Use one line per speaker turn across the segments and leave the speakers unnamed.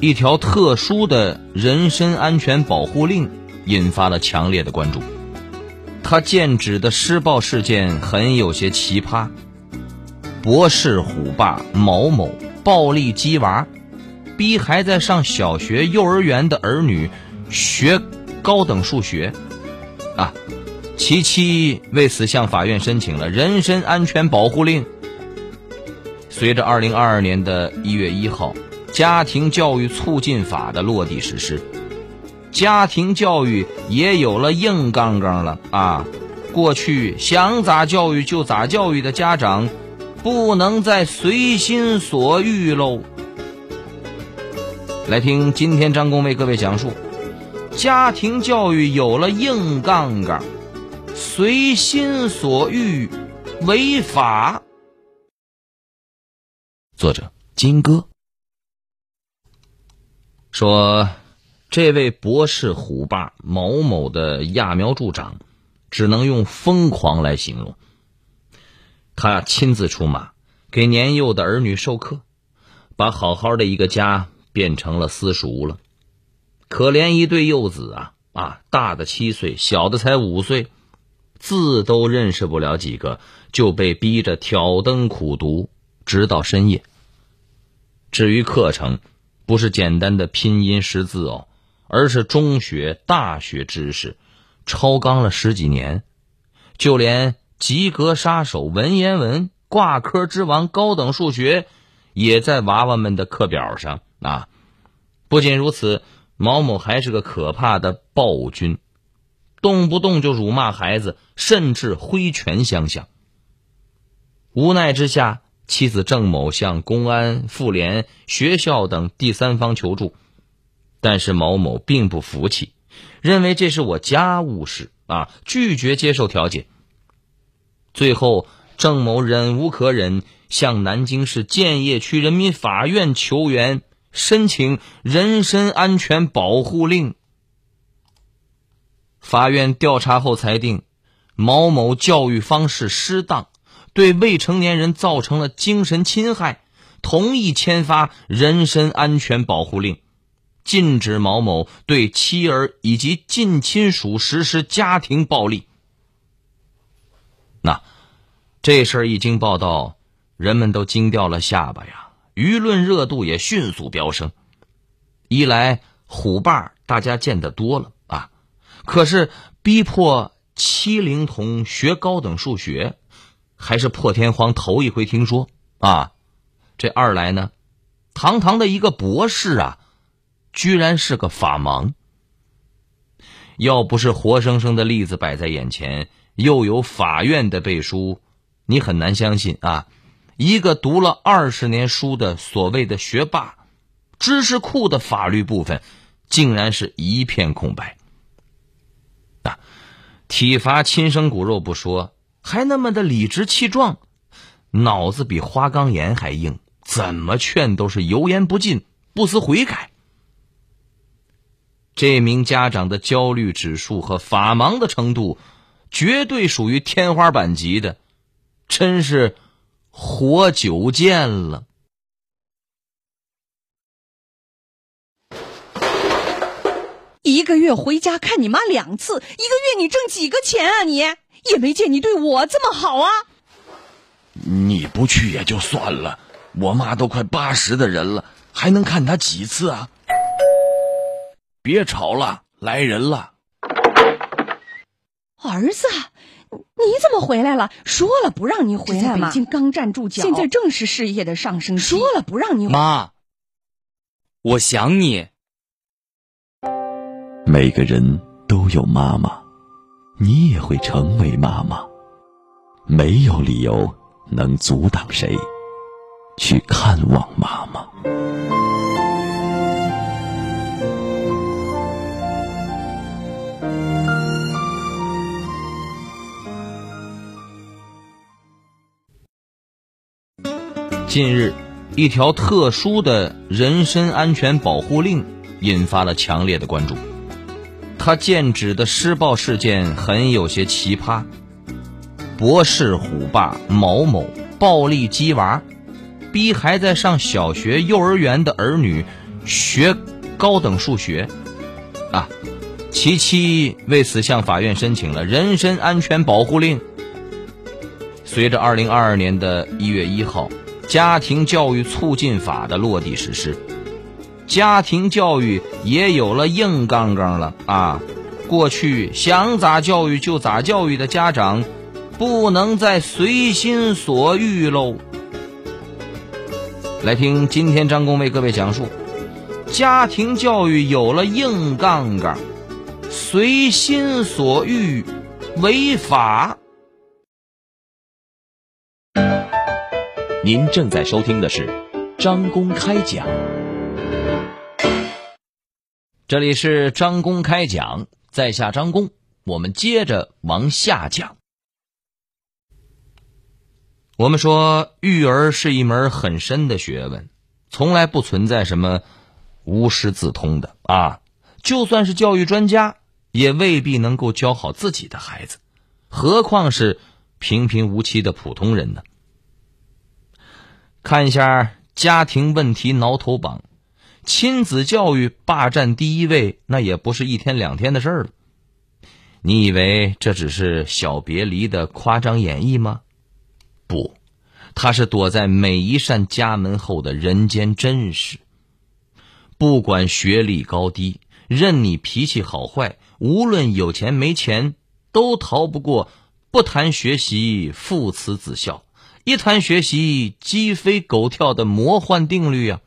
一条特殊的人身安全保护令引发了强烈的关注。他剑指的施暴事件很有些奇葩。博士虎爸某某暴力鸡娃，逼还在上小学、幼儿园的儿女学高等数学。啊，其妻为此向法院申请了人身安全保护令。随着二零二二年的一月一号。家庭教育促进法的落地实施，家庭教育也有了硬杠杠了啊！过去想咋教育就咋教育的家长，不能再随心所欲喽。来听今天张工为各位讲述：家庭教育有了硬杠杠，随心所欲违法。作者金哥。说，这位博士虎爸某某的揠苗助长，只能用疯狂来形容。他亲自出马，给年幼的儿女授课，把好好的一个家变成了私塾了。可怜一对幼子啊啊，大的七岁，小的才五岁，字都认识不了几个，就被逼着挑灯苦读，直到深夜。至于课程，不是简单的拼音识字哦，而是中学、大学知识，超纲了十几年，就连及格杀手文言文、挂科之王高等数学，也在娃娃们的课表上啊。不仅如此，毛某还是个可怕的暴君，动不动就辱骂孩子，甚至挥拳相向。无奈之下。妻子郑某向公安、妇联、学校等第三方求助，但是毛某并不服气，认为这是我家务事啊，拒绝接受调解。最后，郑某忍无可忍，向南京市建邺区人民法院求援，申请人身安全保护令。法院调查后裁定，毛某教育方式失当。对未成年人造成了精神侵害，同意签发人身安全保护令，禁止毛某对妻儿以及近亲属实施家庭暴力。那这事儿一经报道，人们都惊掉了下巴呀，舆论热度也迅速飙升。一来虎爸大家见得多了啊，可是逼迫七龄童学高等数学。还是破天荒头一回听说啊！这二来呢，堂堂的一个博士啊，居然是个法盲。要不是活生生的例子摆在眼前，又有法院的背书，你很难相信啊！一个读了二十年书的所谓的学霸，知识库的法律部分，竟然是一片空白。啊，体罚亲生骨肉不说。还那么的理直气壮，脑子比花岗岩还硬，怎么劝都是油盐不进，不思悔改。这名家长的焦虑指数和法盲的程度，绝对属于天花板级的，真是活久见了。
一个月回家看你妈两次，一个月你挣几个钱啊你？也没见你对我这么好啊！
你不去也就算了，我妈都快八十的人了，还能看她几次啊？别吵了，来人了！
儿子，你怎么回来了？说了不让你回来吗？北京刚站住脚，现在正是事业的上升期。说了不让你
妈，我想你。
每个人都有妈妈。你也会成为妈妈。没有理由能阻挡谁去看望妈妈。
近日一条特殊的人身安全保护令引发了强烈的关注。他剑指的施暴事件很有些奇葩。博士虎爸某某暴力鸡娃，逼还在上小学、幼儿园的儿女学高等数学，啊，其妻为此向法院申请了人身安全保护令。随着二零二二年的一月一号《家庭教育促进法》的落地实施。家庭教育也有了硬杠杠了啊！过去想咋教育就咋教育的家长，不能再随心所欲喽。来听今天张工为各位讲述：家庭教育有了硬杠杠，随心所欲违法。
您正在收听的是张公开讲。
这里是张公开讲，在下张公，我们接着往下讲。我们说，育儿是一门很深的学问，从来不存在什么无师自通的啊。就算是教育专家，也未必能够教好自己的孩子，何况是平平无奇的普通人呢？看一下家庭问题挠头榜。亲子教育霸占第一位，那也不是一天两天的事儿了。你以为这只是小别离的夸张演绎吗？不，它是躲在每一扇家门后的人间真实。不管学历高低，任你脾气好坏，无论有钱没钱，都逃不过不谈学习父慈子孝，一谈学习鸡飞狗跳的魔幻定律啊。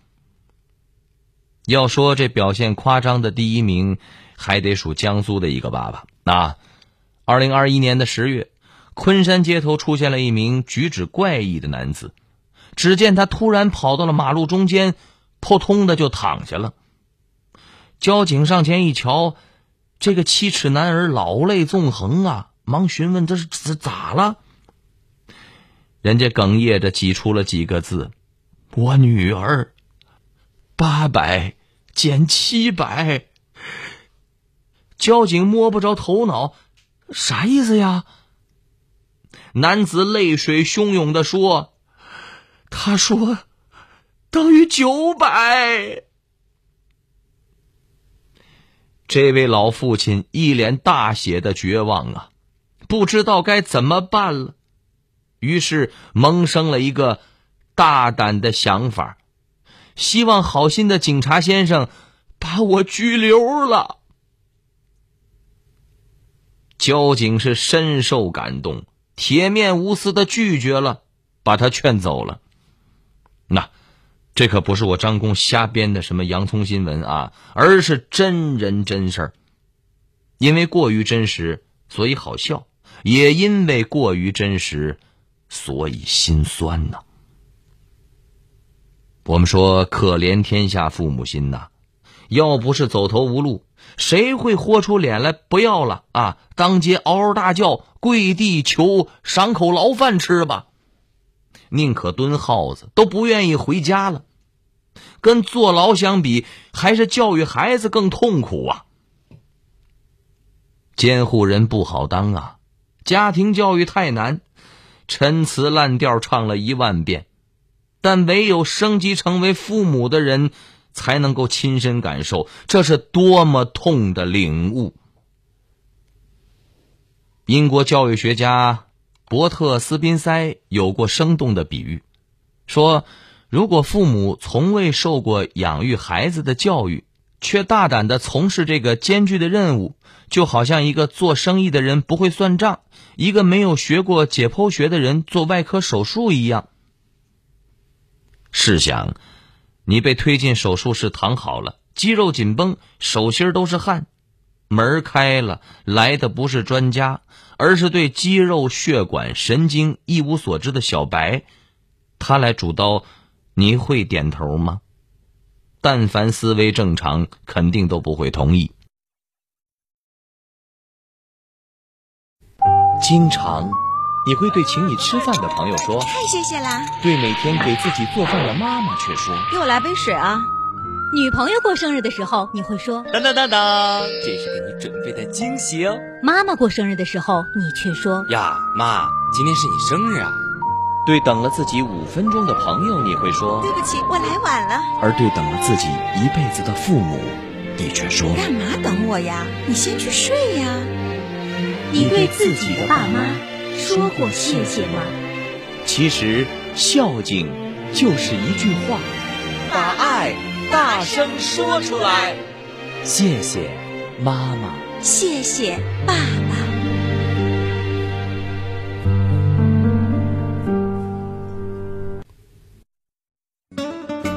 要说这表现夸张的第一名，还得数江苏的一个爸爸。那，二零二一年的十月，昆山街头出现了一名举止怪异的男子。只见他突然跑到了马路中间，扑通的就躺下了。交警上前一瞧，这个七尺男儿老泪纵横啊，忙询问这是这咋了？人家哽咽着挤出了几个字：“我女儿。”八百减七百，交警摸不着头脑，啥意思呀？男子泪水汹涌的说：“他说等于九百。”这位老父亲一脸大写的绝望啊，不知道该怎么办了，于是萌生了一个大胆的想法。希望好心的警察先生把我拘留了。交警是深受感动，铁面无私的拒绝了，把他劝走了。那，这可不是我张工瞎编的什么洋葱新闻啊，而是真人真事儿。因为过于真实，所以好笑；也因为过于真实，所以心酸呐。我们说，可怜天下父母心呐！要不是走投无路，谁会豁出脸来不要了啊？当街嗷嗷大叫，跪地求赏口牢饭吃吧，宁可蹲耗子，都不愿意回家了。跟坐牢相比，还是教育孩子更痛苦啊！监护人不好当啊，家庭教育太难，陈词滥调唱了一万遍。但唯有升级成为父母的人，才能够亲身感受这是多么痛的领悟。英国教育学家伯特斯宾塞有过生动的比喻，说：如果父母从未受过养育孩子的教育，却大胆的从事这个艰巨的任务，就好像一个做生意的人不会算账，一个没有学过解剖学的人做外科手术一样。试想，你被推进手术室躺好了，肌肉紧绷，手心都是汗，门开了，来的不是专家，而是对肌肉、血管、神经一无所知的小白，他来主刀，你会点头吗？但凡思维正常，肯定都不会同意。
经常
你会对请你吃饭的朋友说，
太谢谢啦，
对每天给自己做饭的妈妈却说，
给我来杯水啊。
女朋友过生日的时候，你会说
当当当当，这是给你准备的惊喜哦。
妈妈过生日的时候，你却说
呀，妈，今天是你生日啊。
对等了自己五分钟的朋友，你会说
对不起，我来晚了。
而对等了自己一辈子的父母，你却说
干嘛等我呀？你先去睡呀。
你对自己的爸妈说过谢谢吗？
其实孝敬就是一句话，
把爱大声说出来。
谢谢妈妈。
谢谢爸爸。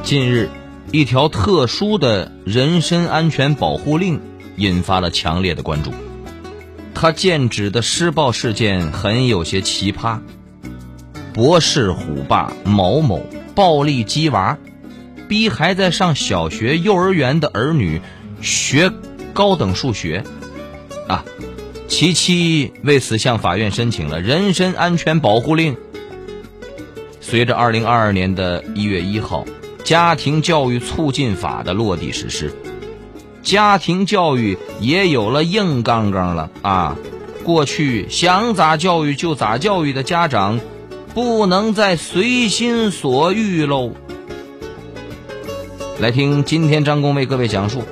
近日，一条特殊的人身安全保护令引发了强烈的关注。他剑指的施暴事件很有些奇葩。博士虎爸某某暴力鸡娃，逼还在上小学、幼儿园的儿女学高等数学。啊，其妻为此向法院申请了人身安全保护令。随着二零二二年的一月一号。家庭教育促进法的落地实施，家庭教育也有了硬杠杠了啊！过去想咋教育就咋教育的家长，不能再随心所欲喽。来听今天张工为各位讲述：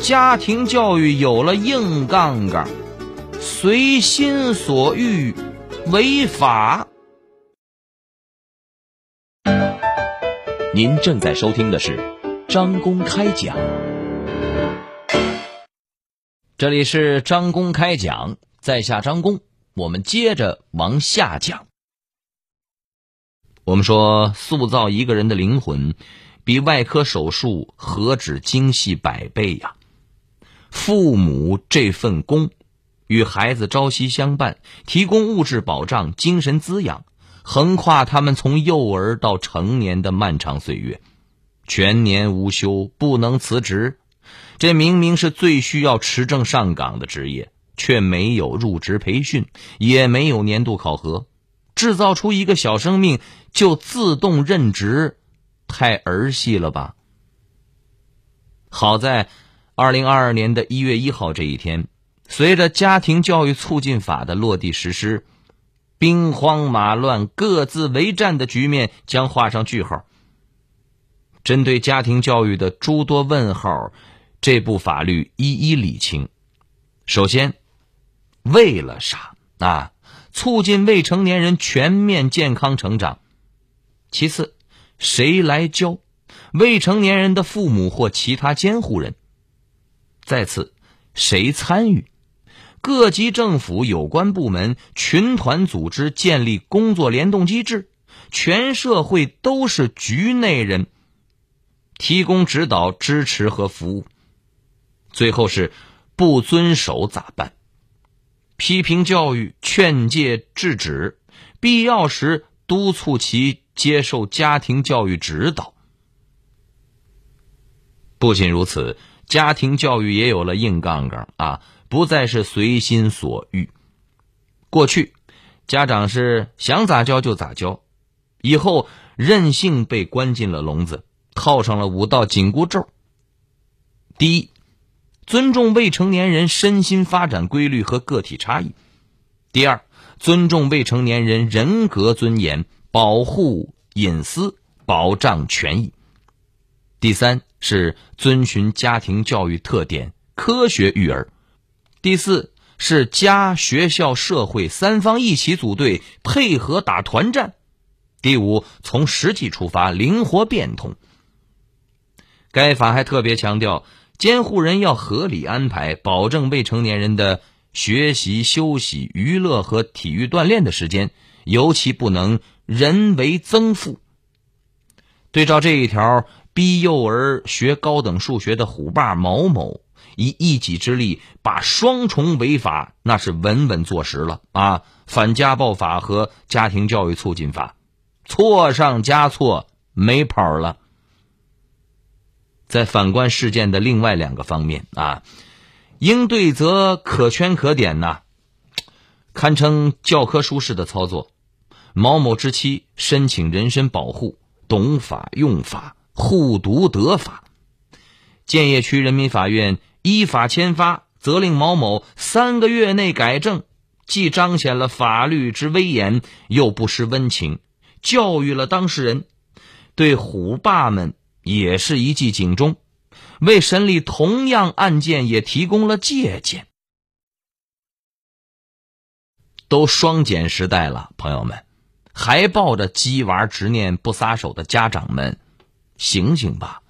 家庭教育有了硬杠杠，随心所欲违法。
您正在收听的是张公开讲，
这里是张公开讲，在下张公，我们接着往下讲。我们说，塑造一个人的灵魂，比外科手术何止精细百倍呀！父母这份工，与孩子朝夕相伴，提供物质保障、精神滋养。横跨他们从幼儿到成年的漫长岁月，全年无休，不能辞职。这明明是最需要持证上岗的职业，却没有入职培训，也没有年度考核，制造出一个小生命就自动任职，太儿戏了吧？好在，二零二二年的一月一号这一天，随着家庭教育促进法的落地实施。兵荒马乱、各自为战的局面将画上句号。针对家庭教育的诸多问号，这部法律一一理清。首先，为了啥啊？促进未成年人全面健康成长。其次，谁来教？未成年人的父母或其他监护人。再次，谁参与？各级政府有关部门群团组织建立工作联动机制，全社会都是局内人，提供指导、支持和服务。最后是不遵守咋办？批评教育、劝诫、制止，必要时督促其接受家庭教育指导。不仅如此，家庭教育也有了硬杠杠啊！不再是随心所欲。过去，家长是想咋教就咋教，以后任性被关进了笼子，套上了五道紧箍咒。第一，尊重未成年人身心发展规律和个体差异；第二，尊重未成年人人格尊严，保护隐私，保障权益；第三是遵循家庭教育特点，科学育儿。第四是家、学校、社会三方一起组队配合打团战。第五，从实际出发，灵活变通。该法还特别强调，监护人要合理安排，保证未成年人的学习、休息、娱乐和体育锻炼的时间，尤其不能人为增负。对照这一条，逼幼儿学高等数学的虎爸毛某。以一己之力把双重违法那是稳稳坐实了啊！反家暴法和家庭教育促进法，错上加错，没跑了。在反观事件的另外两个方面啊，应对则可圈可点呐。堪称教科书式的操作。毛某之妻申请人身保护，懂法用法，护犊得法。建邺区人民法院依法签发，责令毛某三个月内改正，既彰显了法律之威严，又不失温情，教育了当事人，对虎爸们也是一记警钟，为审理同样案件也提供了借鉴。都双减时代了，朋友们。还抱着鸡娃执念不撒手的家长们，醒醒吧！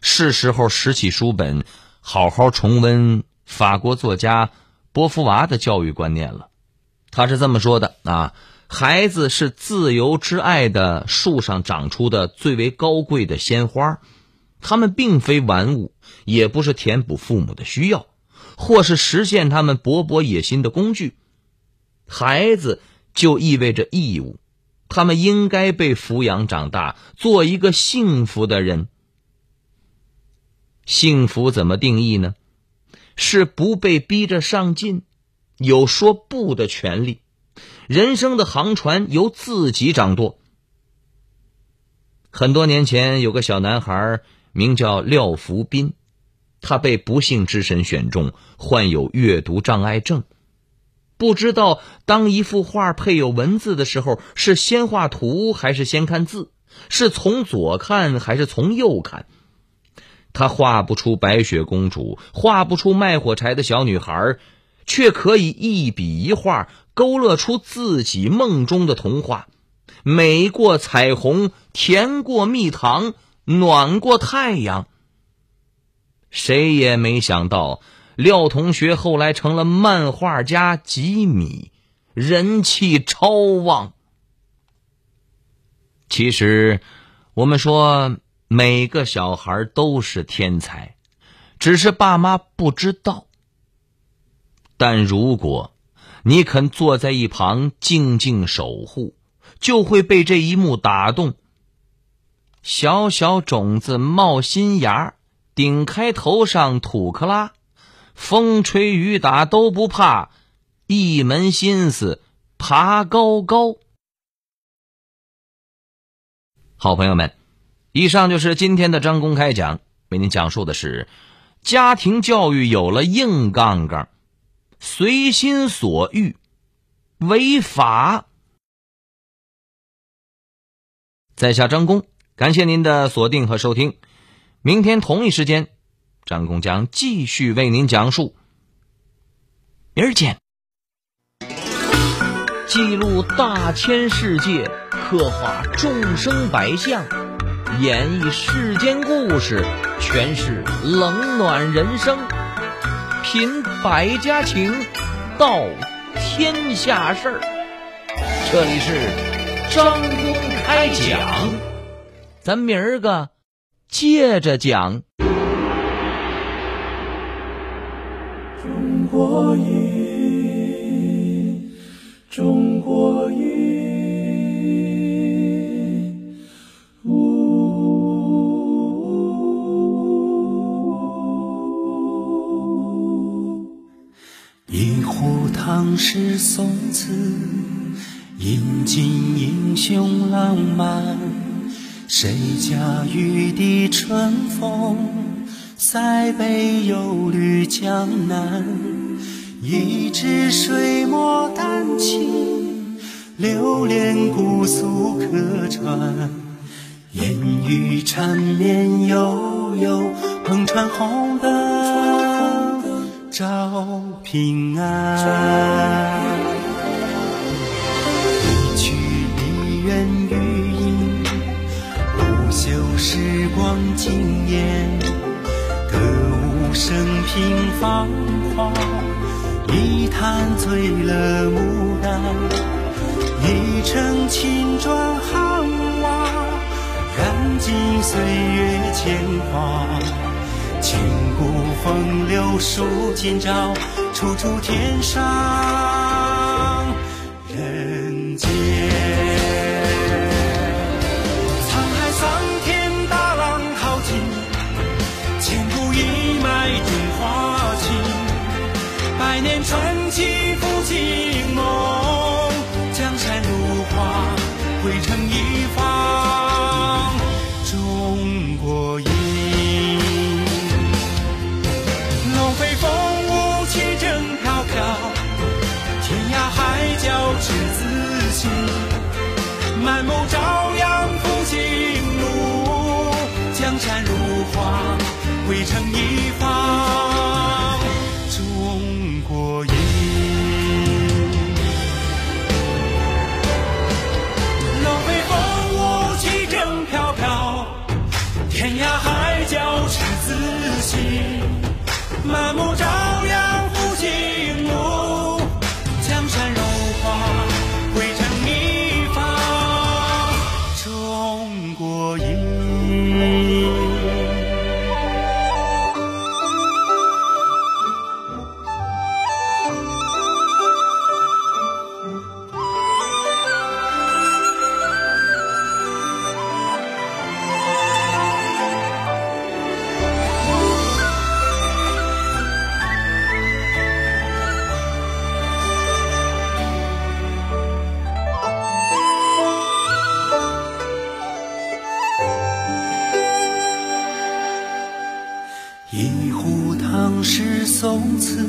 是时候拾起书本，好好重温法国作家波伏娃的教育观念了。他是这么说的啊：孩子是自由之爱的树上长出的最为高贵的鲜花，他们并非玩物，也不是填补父母的需要，或是实现他们勃勃野心的工具。孩子就意味着义务。他们应该被抚养长大，做一个幸福的人。幸福怎么定义呢？是不被逼着上进，有说不的权利，人生的航船由自己掌舵。很多年前，有个小男孩名叫廖福斌，他被不幸之神选中，患有阅读障碍症。不知道当一幅画配有文字的时候，是先画图还是先看字？是从左看还是从右看？他画不出白雪公主，画不出卖火柴的小女孩，却可以一笔一画勾勒出自己梦中的童话，美过彩虹，甜过蜜糖，暖过太阳。谁也没想到。廖同学后来成了漫画家吉米，人气超旺。其实，我们说每个小孩都是天才，只是爸妈不知道。但如果你肯坐在一旁静静守护，就会被这一幕打动。小小种子冒新芽，顶开头上土克拉。风吹雨打都不怕，一门心思爬高高。好朋友们，以上就是今天的张公开讲，为您讲述的是家庭教育有了硬杠杠，随心所欲违法。在下张工，感谢您的锁定和收听，明天同一时间。张工将继续为您讲述。明儿见。记录大千世界，刻画众生百相，演绎世间故事，诠释冷暖人生，品百家情，道天下事儿。这里是张公开讲，咱明儿个接着讲。
中国音，中国音。宋词，饮尽英雄浪漫。谁家玉笛春风？塞北又绿江南，一支水墨丹青，流连姑苏客船。烟雨缠绵悠悠，篷船红灯照平安。光惊艳。歌舞升平繁华，一坛醉了牡丹，一城青砖汉瓦，燃尽岁月铅华。千古风流数今朝，处处天上百子心，唐诗宋词，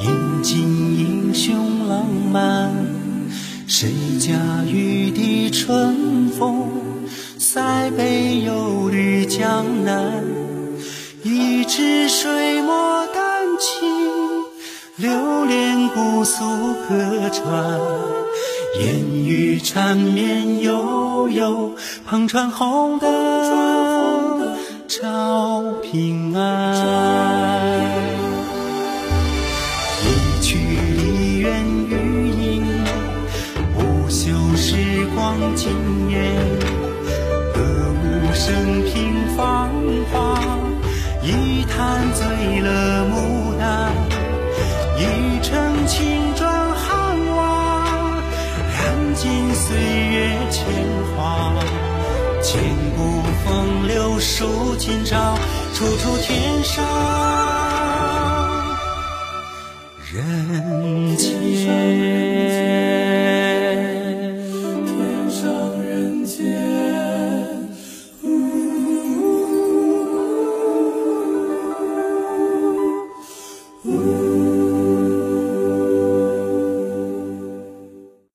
饮尽英雄浪漫。谁家玉笛春风，塞北又绿江南。一支水墨丹青，流连姑苏客船。烟雨缠绵悠悠，篷船红灯照平安。时光惊艳。歌舞升平芳华，一坛醉了牡丹，一城青砖汉瓦，染尽岁月铅华。千古风流数今朝，处处天上